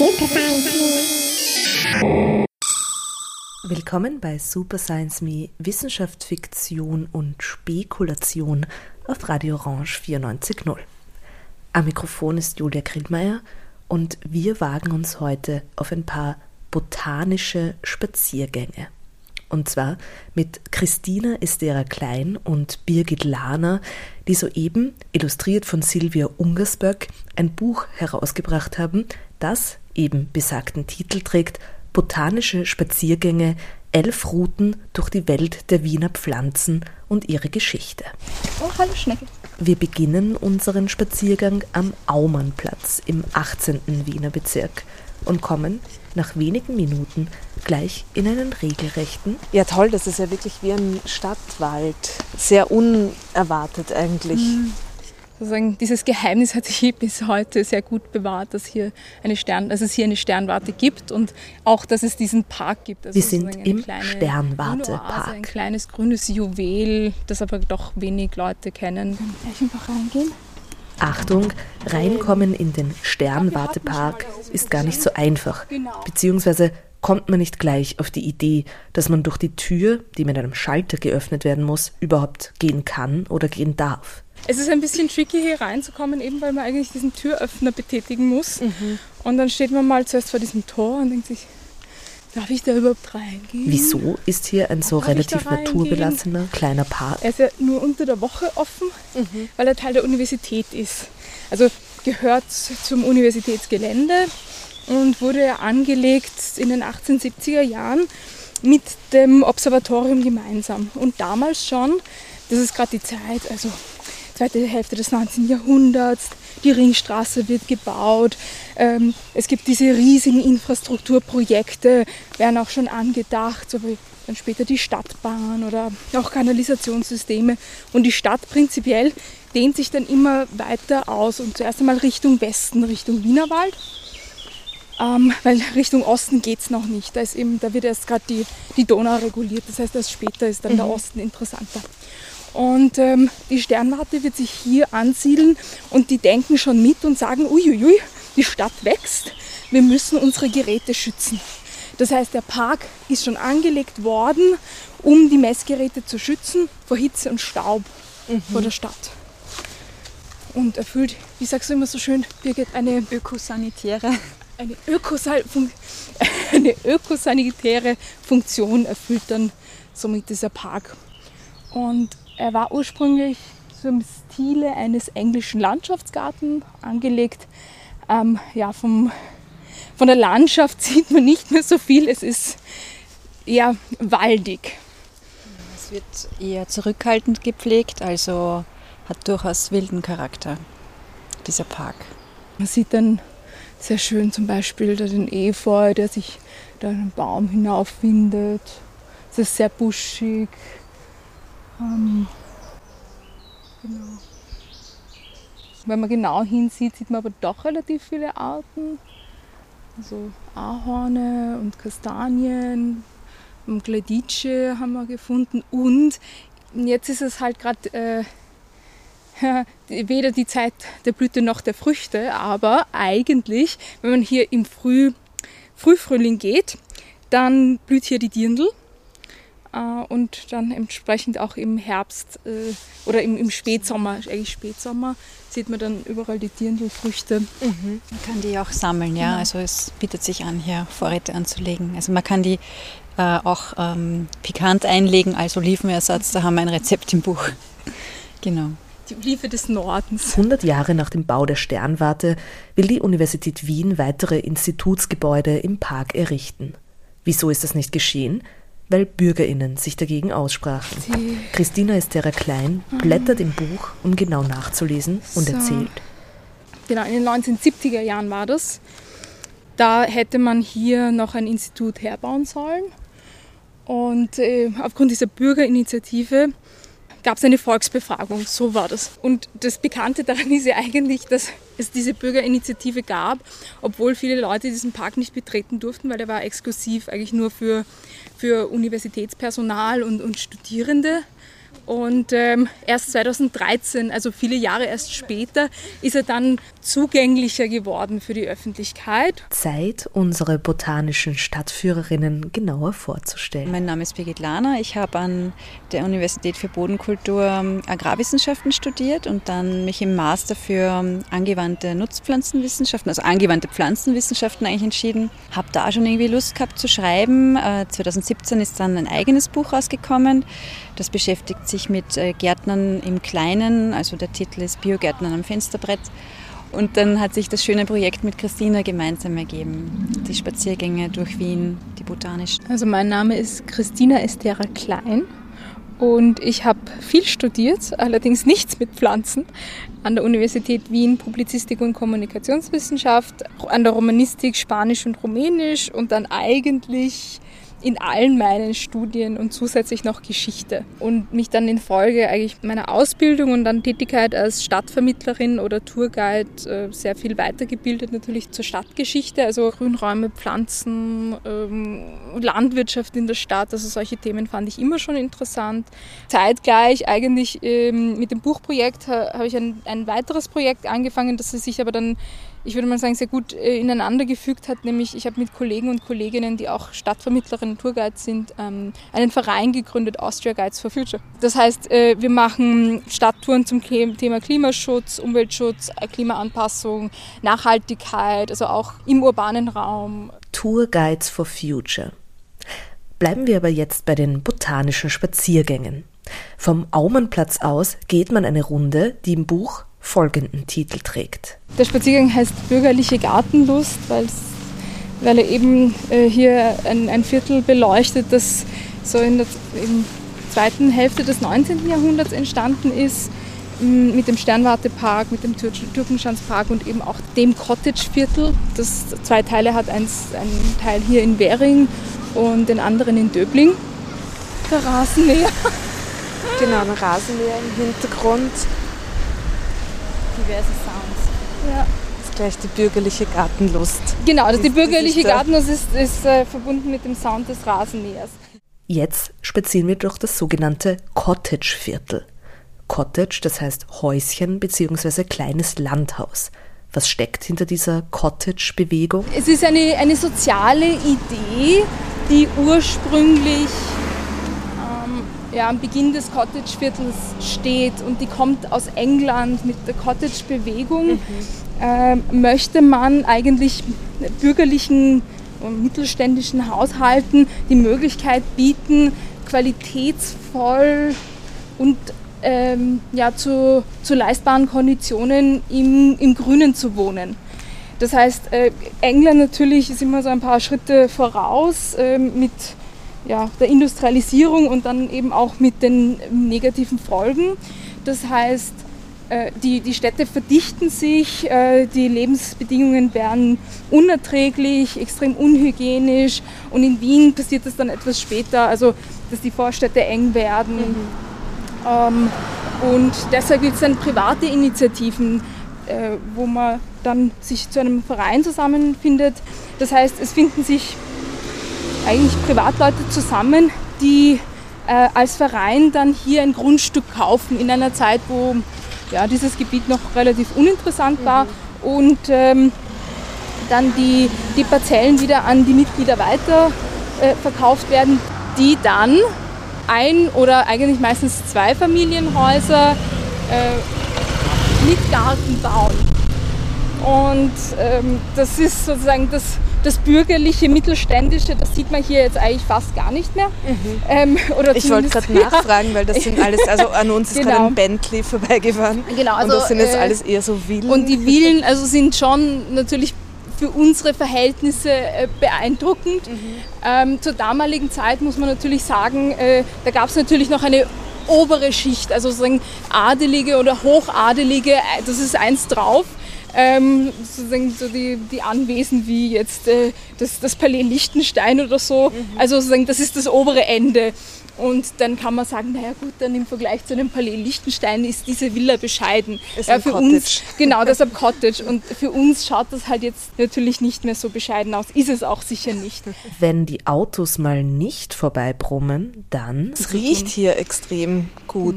Super Science Me. Willkommen bei Super Science Me Wissenschaft, Fiktion und Spekulation auf Radio Orange 94.0. Am Mikrofon ist Julia Grillmeier und wir wagen uns heute auf ein paar botanische Spaziergänge. Und zwar mit Christina Estera Klein und Birgit Lahner, die soeben, illustriert von Silvia Ungersböck, ein Buch herausgebracht haben, das eben besagten Titel trägt Botanische Spaziergänge, elf Routen durch die Welt der Wiener Pflanzen und ihre Geschichte. Oh, hallo Schnecke. Wir beginnen unseren Spaziergang am Aumannplatz im 18. Wiener Bezirk und kommen nach wenigen Minuten gleich in einen regelrechten. Ja, toll, das ist ja wirklich wie ein Stadtwald. Sehr unerwartet eigentlich. Mhm. Sozusagen dieses Geheimnis hat sich bis heute sehr gut bewahrt, dass, hier eine Stern, dass es hier eine Sternwarte gibt und auch, dass es diesen Park gibt. Also Wir sind im Sternwartepark. Ein kleines grünes Juwel, das aber doch wenig Leute kennen. Gleich einfach reingehen. Achtung, reinkommen in den Sternwartepark ist gar nicht so einfach. Beziehungsweise kommt man nicht gleich auf die Idee, dass man durch die Tür, die mit einem Schalter geöffnet werden muss, überhaupt gehen kann oder gehen darf. Es ist ein bisschen tricky hier reinzukommen, eben weil man eigentlich diesen Türöffner betätigen muss. Mhm. Und dann steht man mal zuerst vor diesem Tor und denkt sich, Darf ich da überhaupt reingehen? Wieso ist hier ein so Darf relativ naturbelassener kleiner Park? Er ist ja nur unter der Woche offen, mhm. weil er Teil der Universität ist. Also gehört zum Universitätsgelände und wurde angelegt in den 1870er Jahren mit dem Observatorium gemeinsam. Und damals schon, das ist gerade die Zeit, also zweite Hälfte des 19. Jahrhunderts, die Ringstraße wird gebaut, ähm, es gibt diese riesigen Infrastrukturprojekte, werden auch schon angedacht, so wie dann später die Stadtbahn oder auch Kanalisationssysteme. Und die Stadt prinzipiell dehnt sich dann immer weiter aus und zuerst einmal Richtung Westen, Richtung Wienerwald. Ähm, weil Richtung Osten geht es noch nicht. Da, ist eben, da wird erst gerade die, die Donau reguliert. Das heißt, erst später ist dann mhm. der Osten interessanter. Und ähm, die Sternwarte wird sich hier ansiedeln und die denken schon mit und sagen, uiuiui, die Stadt wächst, wir müssen unsere Geräte schützen. Das heißt, der Park ist schon angelegt worden, um die Messgeräte zu schützen vor Hitze und Staub mhm. vor der Stadt. Und erfüllt, wie sagst du immer so schön, Birgit, eine ökosanitäre eine, Ökosal eine ökosanitäre Funktion erfüllt dann somit dieser Park. Und er war ursprünglich so im Stile eines englischen Landschaftsgartens angelegt. Ähm, ja, vom, von der Landschaft sieht man nicht mehr so viel. Es ist eher waldig. Es wird eher zurückhaltend gepflegt, also hat durchaus wilden Charakter, dieser Park. Man sieht dann sehr schön zum Beispiel den Efeu, der sich da einen Baum hinaufwindet. Es ist sehr buschig. Ähm, genau. Wenn man genau hinsieht, sieht man aber doch relativ viele Arten. Also Ahorne und Kastanien, und Gledice haben wir gefunden und jetzt ist es halt gerade äh, weder die Zeit der Blüte noch der Früchte, aber eigentlich, wenn man hier im Früh, Frühfrühling geht, dann blüht hier die Dirndl äh, und dann entsprechend auch im Herbst äh, oder im, im, Spätsommer, eigentlich Spätsommer, sieht man dann überall die Dirndlfrüchte. Mhm. Man kann die auch sammeln, ja. Genau. Also es bietet sich an, hier Vorräte anzulegen. Also man kann die äh, auch ähm, pikant einlegen als Olivenersatz. Da haben wir ein Rezept im Buch. genau. Die Olive des Nordens. 100 Jahre nach dem Bau der Sternwarte will die Universität Wien weitere Institutsgebäude im Park errichten. Wieso ist das nicht geschehen? weil BürgerInnen sich dagegen aussprachen. Die Christina Estera Klein blättert im Buch, um genau nachzulesen und so. erzählt. Genau, in den 1970er Jahren war das. Da hätte man hier noch ein Institut herbauen sollen. Und äh, aufgrund dieser Bürgerinitiative gab es eine Volksbefragung. So war das. Und das Bekannte daran ist ja eigentlich, dass es diese Bürgerinitiative gab, obwohl viele Leute diesen Park nicht betreten durften, weil der war exklusiv eigentlich nur für, für Universitätspersonal und, und Studierende Und ähm, erst 2013, also viele Jahre erst später, ist er dann zugänglicher geworden für die Öffentlichkeit. Zeit, unsere botanischen Stadtführerinnen genauer vorzustellen. Mein Name ist Birgit Lahner. Ich habe an der Universität für Bodenkultur ähm, Agrarwissenschaften studiert und dann mich im Master für ähm, angewandte Nutzpflanzenwissenschaften, also angewandte Pflanzenwissenschaften eigentlich entschieden. Habe da schon irgendwie Lust gehabt zu schreiben. 2017 äh, ist dann ein eigenes Buch rausgekommen. Das beschäftigt sich mit äh, Gärtnern im Kleinen, also der Titel ist Biogärtnern am Fensterbrett. Und dann hat sich das schöne Projekt mit Christina gemeinsam ergeben. Die Spaziergänge durch Wien, die botanischen. Also mein Name ist Christina Estera Klein und ich habe viel studiert, allerdings nichts mit Pflanzen. An der Universität Wien Publizistik und Kommunikationswissenschaft, an der Romanistik Spanisch und Rumänisch und dann eigentlich in allen meinen Studien und zusätzlich noch Geschichte. Und mich dann in Folge eigentlich meiner Ausbildung und dann Tätigkeit als Stadtvermittlerin oder Tourguide äh, sehr viel weitergebildet, natürlich zur Stadtgeschichte, also Grünräume, Pflanzen, ähm, Landwirtschaft in der Stadt, also solche Themen fand ich immer schon interessant. Zeitgleich eigentlich ähm, mit dem Buchprojekt habe ich ein, ein weiteres Projekt angefangen, das sich aber dann ich würde mal sagen, sehr gut äh, ineinander gefügt hat. Nämlich ich habe mit Kollegen und Kolleginnen, die auch Stadtvermittlerinnen, Tourguides sind, ähm, einen Verein gegründet, Austria Guides for Future. Das heißt, äh, wir machen Stadttouren zum Thema Klimaschutz, Umweltschutz, äh, Klimaanpassung, Nachhaltigkeit, also auch im urbanen Raum. Tourguides for Future. Bleiben wir aber jetzt bei den botanischen Spaziergängen. Vom Aumannplatz aus geht man eine Runde, die im Buch folgenden Titel trägt. Der Spaziergang heißt Bürgerliche Gartenlust, weil er eben äh, hier ein, ein, Viertel beleuchtet, das so in der in zweiten Hälfte des 19. Jahrhunderts entstanden ist, mit dem Sternwartepark, mit dem Tür Türkenschanzpark und eben auch dem Cottage-Viertel, das zwei Teile hat, eins, ein Teil hier in Währing und den anderen in Döbling. Der Rasenmäher. Genau, ein Rasenmäher im Hintergrund diverse Sounds. Ja. Das ist gleich die bürgerliche Gartenlust. Genau, also die bürgerliche Gartenlust ist, ist äh, verbunden mit dem Sound des Rasenmähers. Jetzt spazieren wir durch das sogenannte Cottage-Viertel. Cottage, das heißt Häuschen bzw. kleines Landhaus. Was steckt hinter dieser Cottage-Bewegung? Es ist eine, eine soziale Idee, die ursprünglich ja, am Beginn des Cottage-Viertels steht und die kommt aus England mit der Cottage-Bewegung, mhm. äh, möchte man eigentlich bürgerlichen und mittelständischen Haushalten die Möglichkeit bieten, qualitätsvoll und ähm, ja, zu, zu leistbaren Konditionen im, im Grünen zu wohnen. Das heißt, äh, England natürlich ist immer so ein paar Schritte voraus äh, mit ja, der Industrialisierung und dann eben auch mit den negativen Folgen. Das heißt, äh, die, die Städte verdichten sich, äh, die Lebensbedingungen werden unerträglich, extrem unhygienisch und in Wien passiert das dann etwas später, also dass die Vorstädte eng werden. Mhm. Ähm, und deshalb gibt es dann private Initiativen, äh, wo man dann sich zu einem Verein zusammenfindet. Das heißt, es finden sich eigentlich Privatleute zusammen, die äh, als Verein dann hier ein Grundstück kaufen in einer Zeit, wo ja, dieses Gebiet noch relativ uninteressant war mhm. und ähm, dann die, die Parzellen wieder an die Mitglieder weiter äh, verkauft werden, die dann ein oder eigentlich meistens zwei Familienhäuser äh, mit Garten bauen. Und ähm, das ist sozusagen das das bürgerliche, mittelständische, das sieht man hier jetzt eigentlich fast gar nicht mehr. Mhm. Ähm, ich wollte gerade nachfragen, weil das sind alles, also an uns ist genau. gerade ein Bentley vorbeigefahren. Genau, also, und das sind jetzt äh, alles eher so Villen. Und die Villen also sind schon natürlich für unsere Verhältnisse äh, beeindruckend. Mhm. Ähm, zur damaligen Zeit muss man natürlich sagen, äh, da gab es natürlich noch eine obere Schicht, also sozusagen Adelige oder Hochadelige, äh, das ist eins drauf ähm, sozusagen so die, die Anwesen wie jetzt äh, das, das Palais Liechtenstein oder so. Mhm. Also sozusagen, das ist das obere Ende. Und dann kann man sagen, naja gut, dann im Vergleich zu einem Palais Liechtenstein ist diese Villa bescheiden. Ist ja, ein für Cottage. uns, genau, das ist ein Cottage. Und für uns schaut das halt jetzt natürlich nicht mehr so bescheiden aus. Ist es auch sicher nicht. Wenn die Autos mal nicht vorbeibrummen, dann Es riecht hier extrem gut.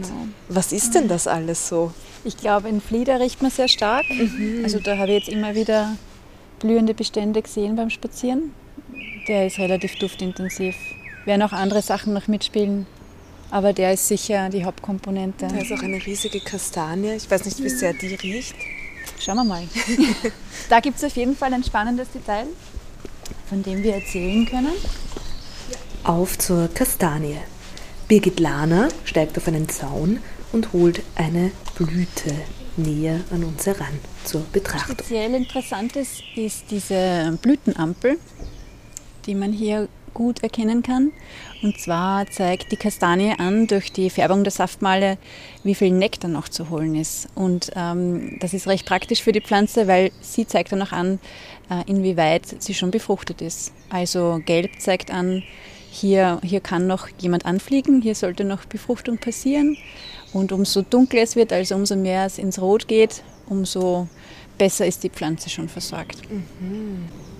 Was ist denn das alles so? Ich glaube, in Flieder riecht man sehr stark. Also da habe ich jetzt immer wieder blühende Bestände gesehen beim Spazieren. Der ist relativ duftintensiv. Werden auch andere Sachen noch mitspielen, aber der ist sicher die Hauptkomponente. Da ist auch eine riesige Kastanie. Ich weiß nicht, wie sehr die riecht. Schauen wir mal. da gibt es auf jeden Fall ein spannendes Detail, von dem wir erzählen können. auf zur Kastanie. Birgit Lahner steigt auf einen Zaun und holt eine Blüte näher an uns heran zur Betrachtung. Speziell interessantes ist diese Blütenampel, die man hier gut erkennen kann. Und zwar zeigt die Kastanie an durch die Färbung der Saftmale, wie viel Nektar noch zu holen ist. Und ähm, das ist recht praktisch für die Pflanze, weil sie zeigt dann auch an, äh, inwieweit sie schon befruchtet ist. Also gelb zeigt an, hier, hier kann noch jemand anfliegen, hier sollte noch Befruchtung passieren. Und umso dunkler es wird, also umso mehr es ins Rot geht, umso besser ist die Pflanze schon versorgt.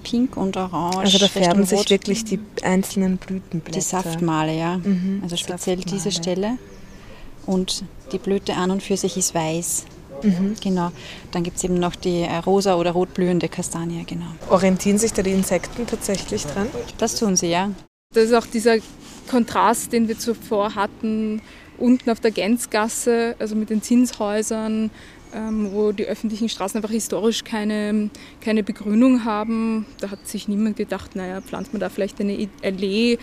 Pink und Orange. Also da färben sich wirklich die einzelnen Blütenblätter. die Saftmale, ja. Mhm, Also speziell diese Saftmale. Stelle. Und die Blüte an und für sich ist weiß. Mhm. Genau. Dann gibt es eben noch die äh, rosa oder rotblühende Kastanie, genau. Orientieren sich da die Insekten tatsächlich dran? Das tun sie, ja. Das ist auch dieser Kontrast, den wir zuvor hatten, unten auf der Gänzgasse, also mit den Zinshäusern, ähm, wo die öffentlichen Straßen einfach historisch keine, keine Begrünung haben. Da hat sich niemand gedacht, naja, pflanzt man da vielleicht eine Allee.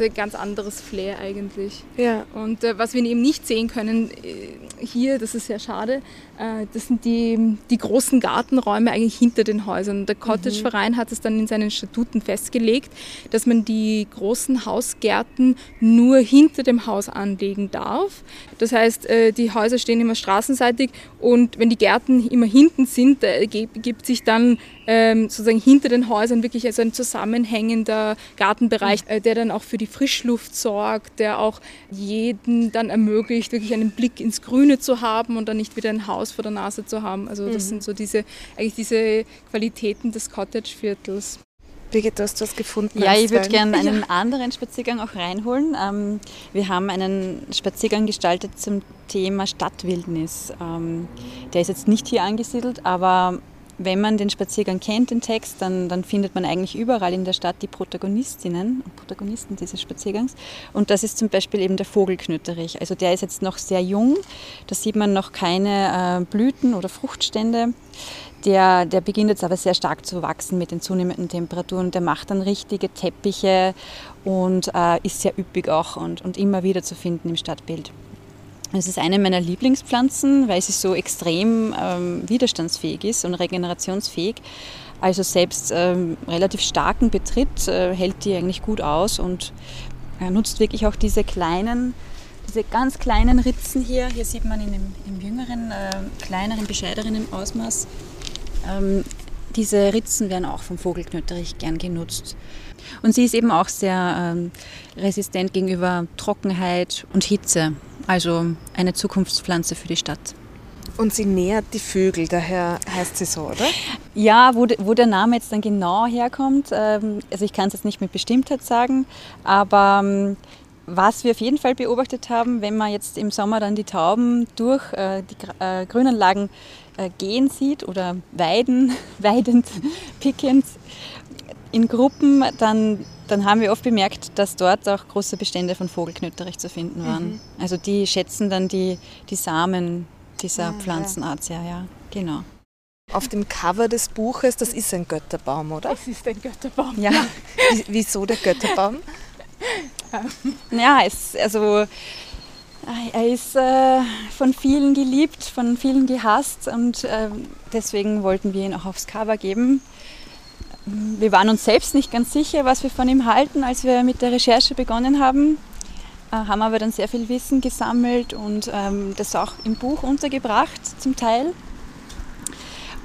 Ein ganz anderes Flair eigentlich. Ja. Und äh, was wir eben nicht sehen können äh, hier, das ist sehr schade, äh, das sind die, die großen Gartenräume eigentlich hinter den Häusern. Der Cottage-Verein hat es dann in seinen Statuten festgelegt, dass man die großen Hausgärten nur hinter dem Haus anlegen darf. Das heißt, äh, die Häuser stehen immer straßenseitig und wenn die Gärten immer hinten sind, gibt sich dann ähm, sozusagen hinter den Häusern wirklich also ein zusammenhängender Gartenbereich, äh, der dann auch für die Frischluft sorgt, der auch jeden dann ermöglicht, wirklich einen Blick ins Grüne zu haben und dann nicht wieder ein Haus vor der Nase zu haben. Also das sind so diese, eigentlich diese Qualitäten des Cottage-Viertels. Birgit, du hast was gefunden. Ja, ich würde gerne einen anderen Spaziergang auch reinholen. Ähm, wir haben einen Spaziergang gestaltet zum Thema Stadtwildnis. Ähm, der ist jetzt nicht hier angesiedelt, aber wenn man den Spaziergang kennt, den Text, dann, dann findet man eigentlich überall in der Stadt die Protagonistinnen und Protagonisten dieses Spaziergangs. Und das ist zum Beispiel eben der Vogelknütterich. Also der ist jetzt noch sehr jung, da sieht man noch keine äh, Blüten oder Fruchtstände. Der, der beginnt jetzt aber sehr stark zu wachsen mit den zunehmenden Temperaturen. Der macht dann richtige Teppiche und äh, ist sehr üppig auch und, und immer wieder zu finden im Stadtbild. Es ist eine meiner Lieblingspflanzen, weil sie so extrem ähm, widerstandsfähig ist und regenerationsfähig. Also selbst ähm, relativ starken Betritt äh, hält die eigentlich gut aus und äh, nutzt wirklich auch diese kleinen, diese ganz kleinen Ritzen hier. Hier sieht man in dem, im jüngeren, äh, kleineren, bescheideren Ausmaß. Ähm, diese Ritzen werden auch vom Vogelknöterich gern genutzt. Und sie ist eben auch sehr ähm, resistent gegenüber Trockenheit und Hitze. Also eine Zukunftspflanze für die Stadt. Und sie nähert die Vögel, daher heißt sie so, oder? Ja, wo, de, wo der Name jetzt dann genau herkommt, ähm, also ich kann es jetzt nicht mit Bestimmtheit sagen, aber ähm, was wir auf jeden Fall beobachtet haben, wenn man jetzt im Sommer dann die Tauben durch äh, die äh, Grünanlagen äh, gehen sieht oder weiden, weidend, pickend in Gruppen, dann, dann haben wir oft bemerkt, dass dort auch große Bestände von Vogelknöterich zu finden waren. Also die schätzen dann die, die Samen dieser Pflanzenart sehr, ja, genau. Auf dem Cover des Buches, das ist ein Götterbaum, oder? Das ist ein Götterbaum. Ja, Wie- Wieso der Götterbaum? ja es, also er ist äh, von vielen geliebt, von vielen gehasst und äh, deswegen wollten wir ihn auch aufs Cover geben. Wir waren uns selbst nicht ganz sicher, was wir von ihm halten, als wir mit der Recherche begonnen haben, äh, haben aber dann sehr viel Wissen gesammelt und ähm, das auch im Buch untergebracht zum Teil.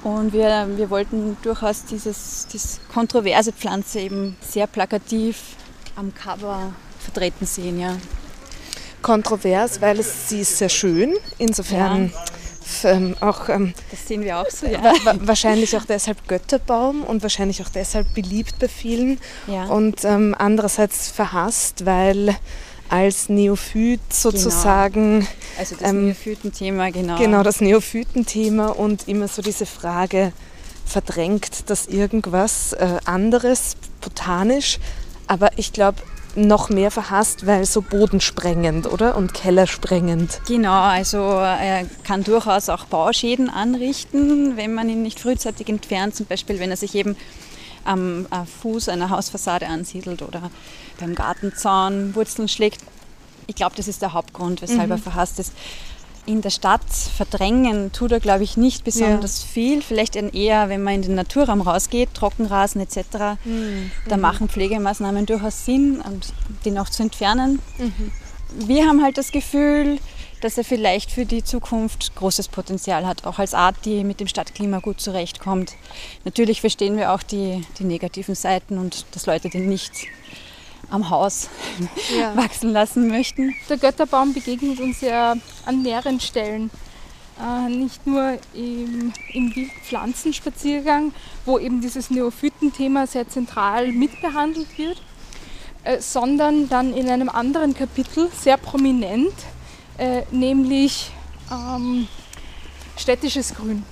Und wir, wir wollten durchaus dieses, diese kontroverse Pflanze eben sehr plakativ am Cover vertreten sehen, ja. kontrovers, weil es, sie ist sehr schön. Insofern ja. Ähm, auch. Ähm, das sehen wir auch so, ja. Wa wahrscheinlich auch deshalb Götterbaum und wahrscheinlich auch deshalb beliebt bei vielen. Ja. Und ähm, andererseits verhasst, weil als Neophyt sozusagen. Genau. Also das ähm, Neophytenthema, genau. Genau, das Neophytenthema und immer so diese Frage verdrängt, dass irgendwas äh, anderes, botanisch, aber ich glaube, noch mehr verhasst, weil so bodensprengend, oder? Und kellersprengend. Genau, also er kann durchaus auch Bauschäden anrichten, wenn man ihn nicht frühzeitig entfernt, zum Beispiel wenn er sich eben am Fuß einer Hausfassade ansiedelt oder beim Gartenzaun Wurzeln schlägt. Ich glaube, das ist der Hauptgrund, weshalb mhm. er verhasst ist. In der Stadt verdrängen tut er, glaube ich, nicht besonders ja. viel. Vielleicht eher, wenn man in den Naturraum rausgeht, Trockenrasen etc. Mhm. Da machen Pflegemaßnahmen durchaus Sinn, den auch zu entfernen. Mhm. Wir haben halt das Gefühl, dass er vielleicht für die Zukunft großes Potenzial hat, auch als Art, die mit dem Stadtklima gut zurechtkommt. Natürlich verstehen wir auch die, die negativen Seiten und dass Leute den nicht am Haus ja. wachsen lassen möchten. Der Götterbaum begegnet uns ja an mehreren Stellen. Äh, nicht nur im, im Wildpflanzenspaziergang, wo eben dieses Neophytenthema sehr zentral mitbehandelt wird, äh, sondern dann in einem anderen Kapitel sehr prominent äh, nämlich ähm, städtisches Grün.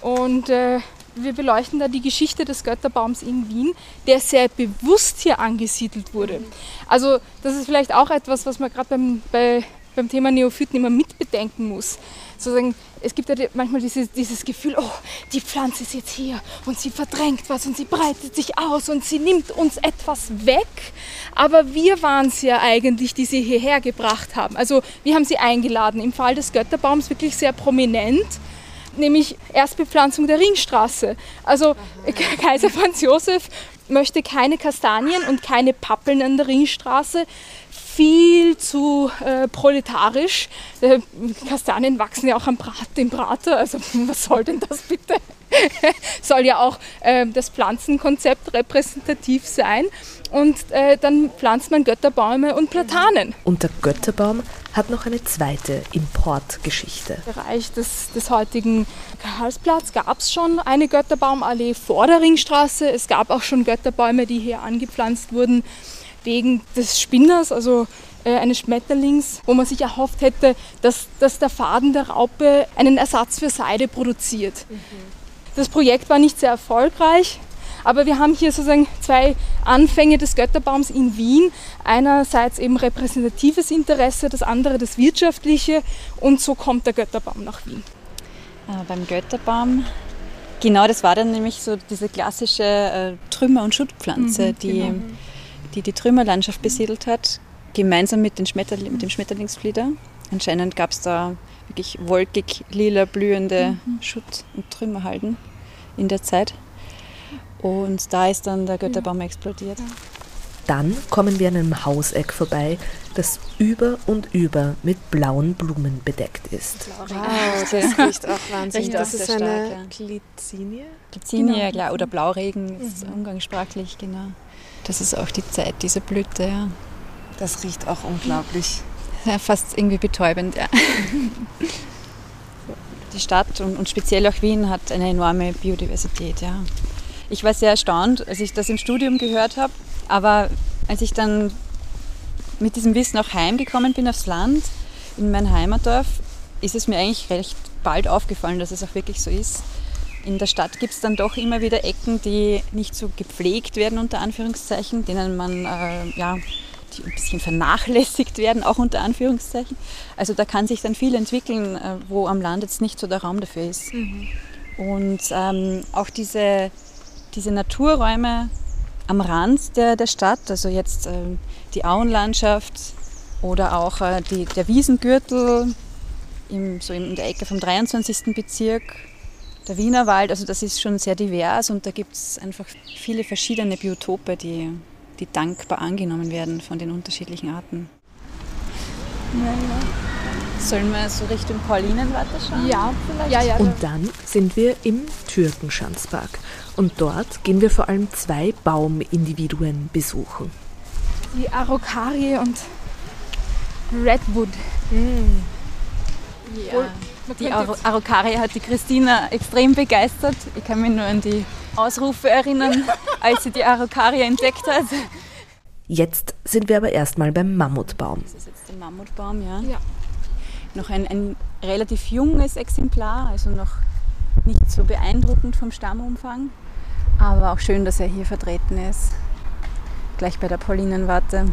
Und äh, wir beleuchten da die Geschichte des Götterbaums in Wien, der sehr bewusst hier angesiedelt wurde. Also das ist vielleicht auch etwas, was man gerade beim, bei, beim Thema Neophyten immer mitbedenken muss sozusagen, es gibt ja manchmal dieses, dieses Gefühl, oh, die Pflanze ist jetzt hier und sie verdrängt was und sie breitet sich aus und sie nimmt uns etwas weg. Aber wir waren es ja eigentlich, die sie hierher gebracht haben. Also wir haben sie eingeladen. Im Fall des Götterbaums wirklich sehr prominent nämlich Erstbepflanzung der Ringstraße. Also. Kaiser Franz Josef möchte keine Kastanien und keine Pappeln an der Ringstraße viel zu äh, proletarisch. Äh, Kastanien wachsen ja auch am Brat, im Prater, also was soll denn das bitte? soll ja auch äh, das Pflanzenkonzept repräsentativ sein. Und äh, dann pflanzt man Götterbäume und Platanen. Und der Götterbaum hat noch eine zweite Importgeschichte. Im Bereich des, des heutigen Karlsplatz gab es schon eine Götterbaumallee vor der Ringstraße. Es gab auch schon Götterbäume, die hier angepflanzt wurden wegen des Spinners, also äh, eines Schmetterlings, wo man sich erhofft hätte, dass, dass der Faden der Raupe einen Ersatz für Seide produziert. Mhm. Das Projekt war nicht sehr erfolgreich, aber wir haben hier sozusagen zwei Anfänge des Götterbaums in Wien. Einerseits eben repräsentatives Interesse, das andere das wirtschaftliche und so kommt der Götterbaum nach Wien. Äh, beim Götterbaum Genau, das war dann nämlich so diese klassische äh, Trümmer- und Schuttpflanze, mhm, die genau die die Trümmerlandschaft besiedelt hat, gemeinsam mit, den Schmetterling, mit dem Schmetterlingsflieder. Anscheinend gab es da wirklich wolkig lila blühende mhm. Schutt- und Trümmerhalden in der Zeit. Und da ist dann der Götterbaum ja. explodiert. Dann kommen wir an einem Hauseck vorbei, das über und über mit blauen Blumen bedeckt ist. Wow, das riecht auch wahnsinnig. Das ist eine Glycinie? Glycinie, genau. oder Blauregen, ist mhm. umgangssprachlich, genau. Das ist auch die Zeit dieser Blüte, ja. Das riecht auch unglaublich. Ja, fast irgendwie betäubend, ja. Die Stadt und, und speziell auch Wien hat eine enorme Biodiversität, ja. Ich war sehr erstaunt, als ich das im Studium gehört habe, aber als ich dann mit diesem Wissen auch heimgekommen bin aufs Land, in mein Heimatdorf, ist es mir eigentlich recht bald aufgefallen, dass es auch wirklich so ist. In der Stadt gibt es dann doch immer wieder Ecken, die nicht so gepflegt werden, unter Anführungszeichen, denen man äh, ja, die ein bisschen vernachlässigt werden, auch unter Anführungszeichen. Also da kann sich dann viel entwickeln, äh, wo am Land jetzt nicht so der Raum dafür ist. Mhm. Und ähm, auch diese, diese Naturräume am Rand der, der Stadt, also jetzt äh, die Auenlandschaft oder auch äh, die, der Wiesengürtel im, so in der Ecke vom 23. Bezirk der Wienerwald, also das ist schon sehr divers und da gibt es einfach viele verschiedene Biotope, die, die dankbar angenommen werden von den unterschiedlichen Arten. Ja, ja. Sollen wir so Richtung Paulinenwarte schauen? Ja, vielleicht. Ja, ja, und dann sind wir im Türkenschanzpark. Und dort gehen wir vor allem zwei Baumindividuen besuchen. Die Araucarie und Redwood. Mm. Ja. Die Ar Araucaria hat die Christina extrem begeistert. Ich kann mich nur an die Ausrufe erinnern, als sie die Araucaria entdeckt hat. Jetzt sind wir aber erstmal beim Mammutbaum. Das ist jetzt der Mammutbaum, ja. ja. Noch ein, ein relativ junges Exemplar, also noch nicht so beeindruckend vom Stammumfang. Aber auch schön, dass er hier vertreten ist. Gleich bei der Paulinenwarte.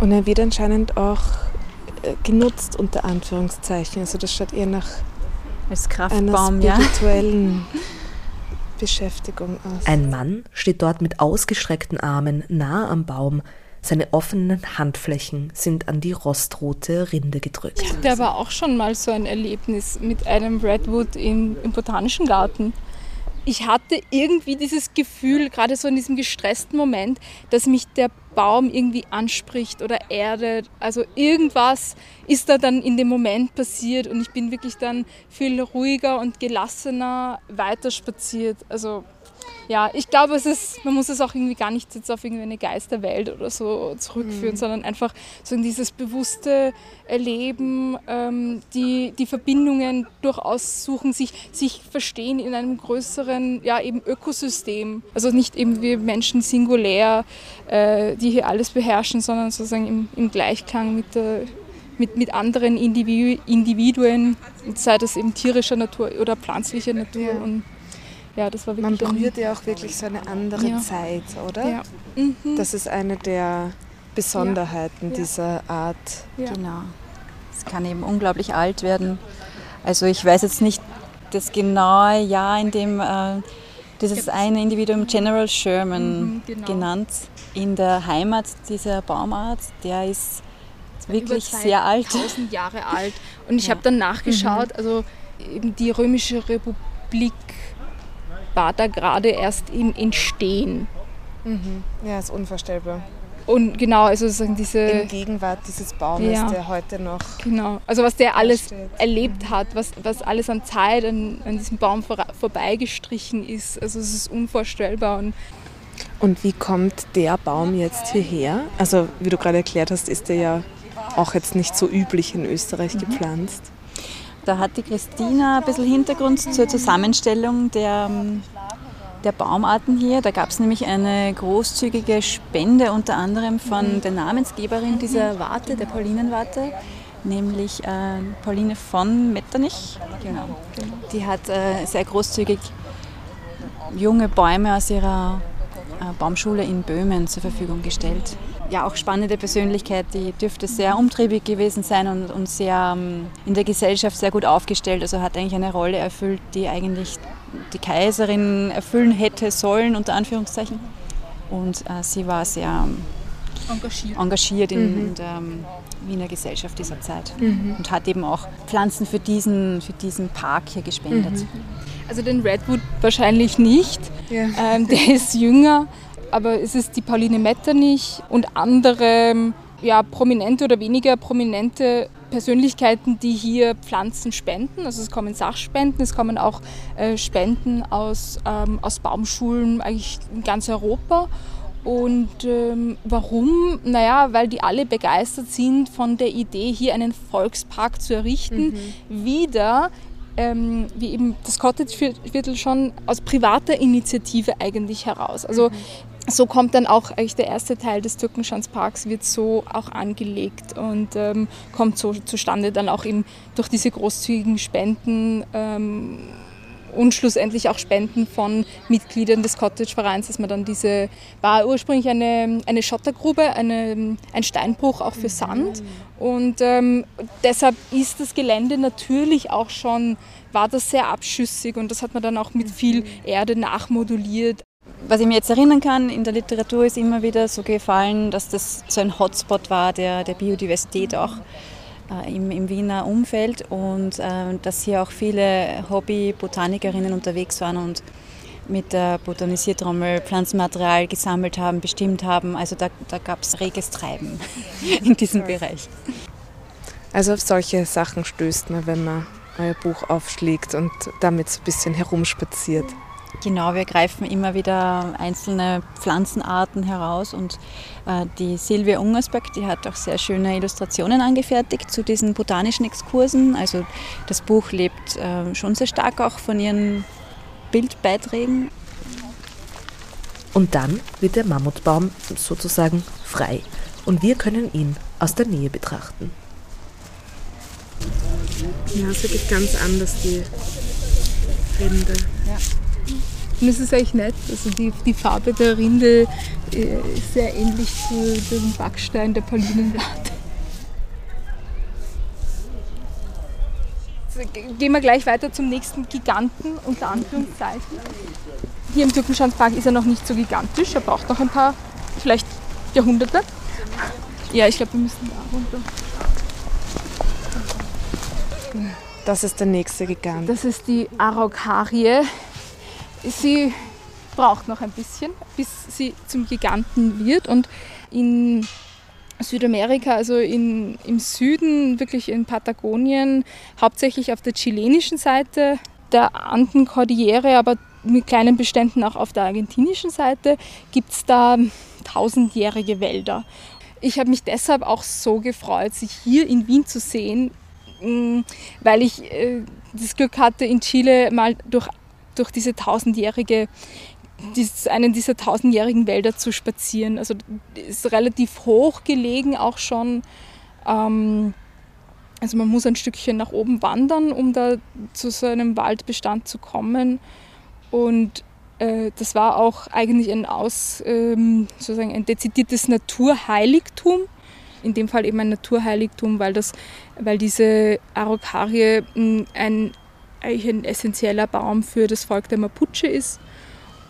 Und er wird anscheinend auch äh, genutzt unter Anführungszeichen. Also das schaut eher nach als Kraftbaum, einer spirituellen ja. Beschäftigung aus. Ein Mann steht dort mit ausgestreckten Armen nahe am Baum. Seine offenen Handflächen sind an die rostrote Rinde gedrückt. Ich hatte aber auch schon mal so ein Erlebnis mit einem Redwood im, im Botanischen Garten ich hatte irgendwie dieses Gefühl, gerade so in diesem gestressten Moment, dass mich der Baum irgendwie anspricht oder erdet. Also irgendwas ist da dann in dem Moment passiert und ich bin wirklich dann viel ruhiger und gelassener weiter spaziert. Also ja, ich glaube, es ist, man muss es auch irgendwie gar nicht jetzt auf irgendeine Geisterwelt oder so zurückführen, mhm. sondern einfach so in dieses bewusste Erleben, ähm, die, die Verbindungen durchaus suchen, sich, sich verstehen in einem größeren, ja, eben Ökosystem. Also nicht eben wir Menschen singulär, äh, die hier alles beherrschen, sondern sozusagen im, im Gleichklang mit der mit, mit anderen Individuen, sei das eben tierischer Natur oder pflanzlicher Natur. Und ja, das war wirklich. Man berührt ja auch wirklich so eine andere ja. Zeit, oder? Ja. Mhm. Das ist eine der Besonderheiten ja. dieser Art. Genau. Es kann eben unglaublich alt werden. Also ich weiß jetzt nicht das genaue Jahr, in dem äh, dieses eine Individuum General Sherman mhm, genau. genannt in der Heimat dieser Baumart, der ist wirklich sehr alt. Tausend Jahre alt. Und ich ja. habe dann nachgeschaut, mhm. also eben die Römische Republik war da gerade erst im Entstehen. Mhm. Ja, ist unvorstellbar. Und genau, also sozusagen diese. In Gegenwart dieses Baumes, ja. der heute noch. Genau, also was der alles steht. erlebt mhm. hat, was, was alles an Zeit an, an diesem Baum vor, vorbeigestrichen ist. Also es ist unvorstellbar. Und, und wie kommt der Baum jetzt hierher? Also, wie du gerade erklärt hast, ist der ja auch jetzt nicht so üblich in Österreich mhm. gepflanzt. Da hat die Christina ein bisschen Hintergrund zur Zusammenstellung der, der Baumarten hier. Da gab es nämlich eine großzügige Spende unter anderem von der Namensgeberin dieser Warte, der Paulinenwarte, nämlich äh, Pauline von Metternich. Genau. Die hat äh, sehr großzügig junge Bäume aus ihrer äh, Baumschule in Böhmen zur Verfügung gestellt ja auch spannende Persönlichkeit, die dürfte sehr umtriebig gewesen sein und, und sehr um, ähm, in der Gesellschaft sehr gut aufgestellt. Also hat eigentlich eine Rolle erfüllt, die eigentlich die Kaiserin erfüllen hätte sollen, unter Anführungszeichen. Und äh, sie war sehr ähm, engagiert, engagiert in, mhm. in der ähm, Wiener Gesellschaft dieser Zeit mhm. und hat eben auch Pflanzen für diesen, für diesen Park hier gespendet. Mhm. Also den Redwood wahrscheinlich nicht. Ja. Ähm, der ist jünger aber es ist die Pauline Metternich und andere ja, prominente oder weniger prominente Persönlichkeiten, die hier Pflanzen spenden. Also es kommen Sachspenden, es kommen auch äh, Spenden aus, ähm, aus Baumschulen eigentlich in ganz Europa. Und ähm, warum? Naja, weil die alle begeistert sind von der Idee, hier einen Volkspark zu errichten, mhm. wieder ähm, wie eben das Cottage-Viertel schon aus privater Initiative eigentlich heraus. Also mhm so kommt dann auch eigentlich der erste Teil des Türkenschanzparks, wird so auch angelegt und ähm, kommt so zustande dann auch eben durch diese großzügigen Spenden ähm, und schlussendlich auch Spenden von Mitgliedern des Cottage-Vereins, dass man dann diese, war ursprünglich eine, eine Schottergrube, eine, ein Steinbruch auch für Sand. Und ähm, deshalb ist das Gelände natürlich auch schon, war das sehr abschüssig und das hat man dann auch mit viel Erde nachmoduliert was ich mir jetzt erinnern kann, in der Literatur ist immer wieder so gefallen, dass das so ein Hotspot war der, der Biodiversität auch äh, im, im, Wiener Umfeld und äh, dass hier auch viele Hobby-Botanikerinnen unterwegs waren und mit der Botanisiertrommel Pflanzenmaterial gesammelt haben, bestimmt haben. Also da, da gab es reges Treiben in diesem Bereich. Also auf solche Sachen stößt man, wenn man euer Buch aufschlägt und damit so ein bisschen herumspaziert. Genau, wir greifen immer wieder einzelne Pflanzenarten heraus und äh, die Silvia Ungersberg, die hat auch sehr schöne Illustrationen angefertigt zu diesen botanischen Exkursen. Also das Buch lebt äh, schon sehr stark auch von ihren Bildbeiträgen. Und dann wird der Mammutbaum sozusagen frei und wir können ihn aus der Nähe betrachten. Ja, es ist wirklich ganz anders, die Rinde. Ja. Und es ist eigentlich nett. Also die, die Farbe der Rinde äh, ist sehr ähnlich zu dem Backstein der Paulinenlatte. Also gehen wir gleich weiter zum nächsten Giganten, unter Anführungszeichen. Hier im Türkenschanzpark ist er noch nicht so gigantisch, er braucht noch ein paar, vielleicht Jahrhunderte. Ja, ich glaube, wir müssen da runter. Das ist der nächste Gigant. Das ist die Araucarie. Sie braucht noch ein bisschen, bis sie zum Giganten wird. Und in Südamerika, also in, im Süden, wirklich in Patagonien, hauptsächlich auf der chilenischen Seite der Andenkordillere, aber mit kleinen Beständen auch auf der argentinischen Seite, gibt es da tausendjährige Wälder. Ich habe mich deshalb auch so gefreut, sich hier in Wien zu sehen, mm, weil ich äh, das Glück hatte, in Chile mal durch, durch diese tausendjährige einen dieser tausendjährigen Wälder zu spazieren. Also ist relativ hoch gelegen auch schon. Ähm, also man muss ein Stückchen nach oben wandern, um da zu so einem Waldbestand zu kommen. Und äh, das war auch eigentlich ein, Aus, ähm, sozusagen ein dezidiertes Naturheiligtum. In dem Fall eben ein Naturheiligtum, weil, das, weil diese Araucarie hm, ein, eigentlich ein essentieller Baum für das Volk der Mapuche ist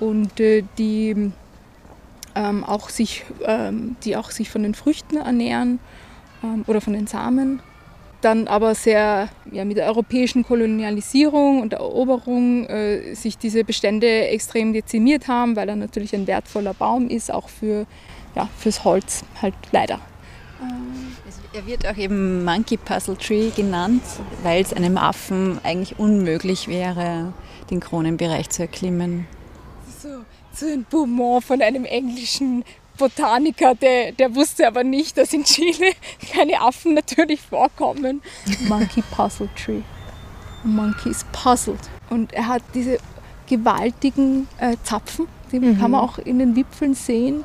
und äh, die, ähm, auch sich, ähm, die auch sich von den Früchten ernähren ähm, oder von den Samen dann aber sehr ja, mit der europäischen Kolonialisierung und Eroberung äh, sich diese Bestände extrem dezimiert haben, weil er natürlich ein wertvoller Baum ist, auch für, ja, fürs Holz halt leider. Er wird auch eben Monkey Puzzle Tree genannt, weil es einem Affen eigentlich unmöglich wäre, den Kronenbereich zu erklimmen. So, so ein Beaumont von einem englischen Botaniker, der, der wusste aber nicht, dass in Chile keine Affen natürlich vorkommen. Monkey Puzzle Tree. Monkey is puzzled. Und er hat diese gewaltigen äh, Zapfen, die mhm. kann man auch in den Wipfeln sehen.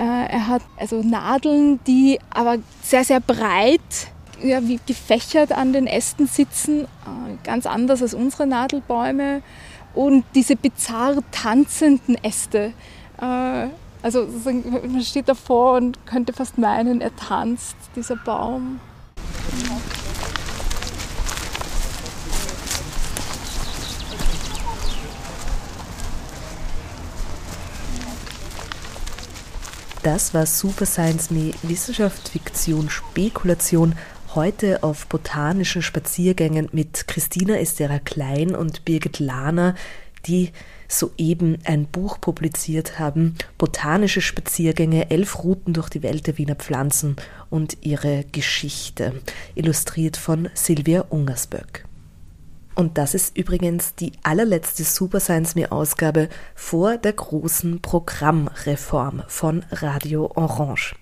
Äh, er hat also Nadeln, die aber sehr, sehr breit, ja, wie gefächert an den Ästen sitzen, äh, ganz anders als unsere Nadelbäume. Und diese bizarr tanzenden Äste. Äh, also man steht davor und könnte fast meinen, er tanzt, dieser Baum. Das war Super Science Me Wissenschaft, Fiktion, Spekulation. Heute auf botanischen Spaziergängen mit Christina Estera Klein und Birgit Lahner, die soeben ein Buch publiziert haben, Botanische Spaziergänge, elf Routen durch die Welt der Wiener Pflanzen und ihre Geschichte, illustriert von Silvia Ungersböck. Und das ist übrigens die allerletzte Super Science Me Ausgabe vor der großen Programmreform von Radio Orange.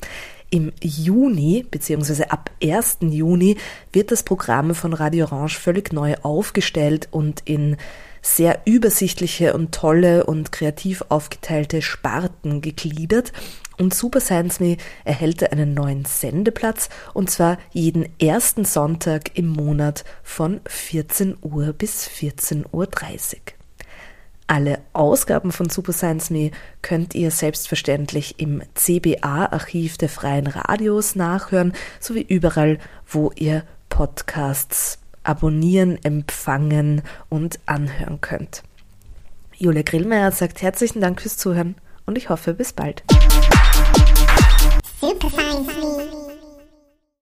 Im Juni bzw. ab 1. Juni wird das Programm von Radio Orange völlig neu aufgestellt und in sehr übersichtliche und tolle und kreativ aufgeteilte Sparten gegliedert. Und Super Science Me erhält einen neuen Sendeplatz und zwar jeden ersten Sonntag im Monat von 14 Uhr bis 14.30 Uhr. Alle Ausgaben von Super Science Me könnt ihr selbstverständlich im CBA-Archiv der freien Radios nachhören, sowie überall, wo ihr Podcasts abonnieren, empfangen und anhören könnt. Julia Grillmeier sagt herzlichen Dank fürs Zuhören und ich hoffe bis bald. Super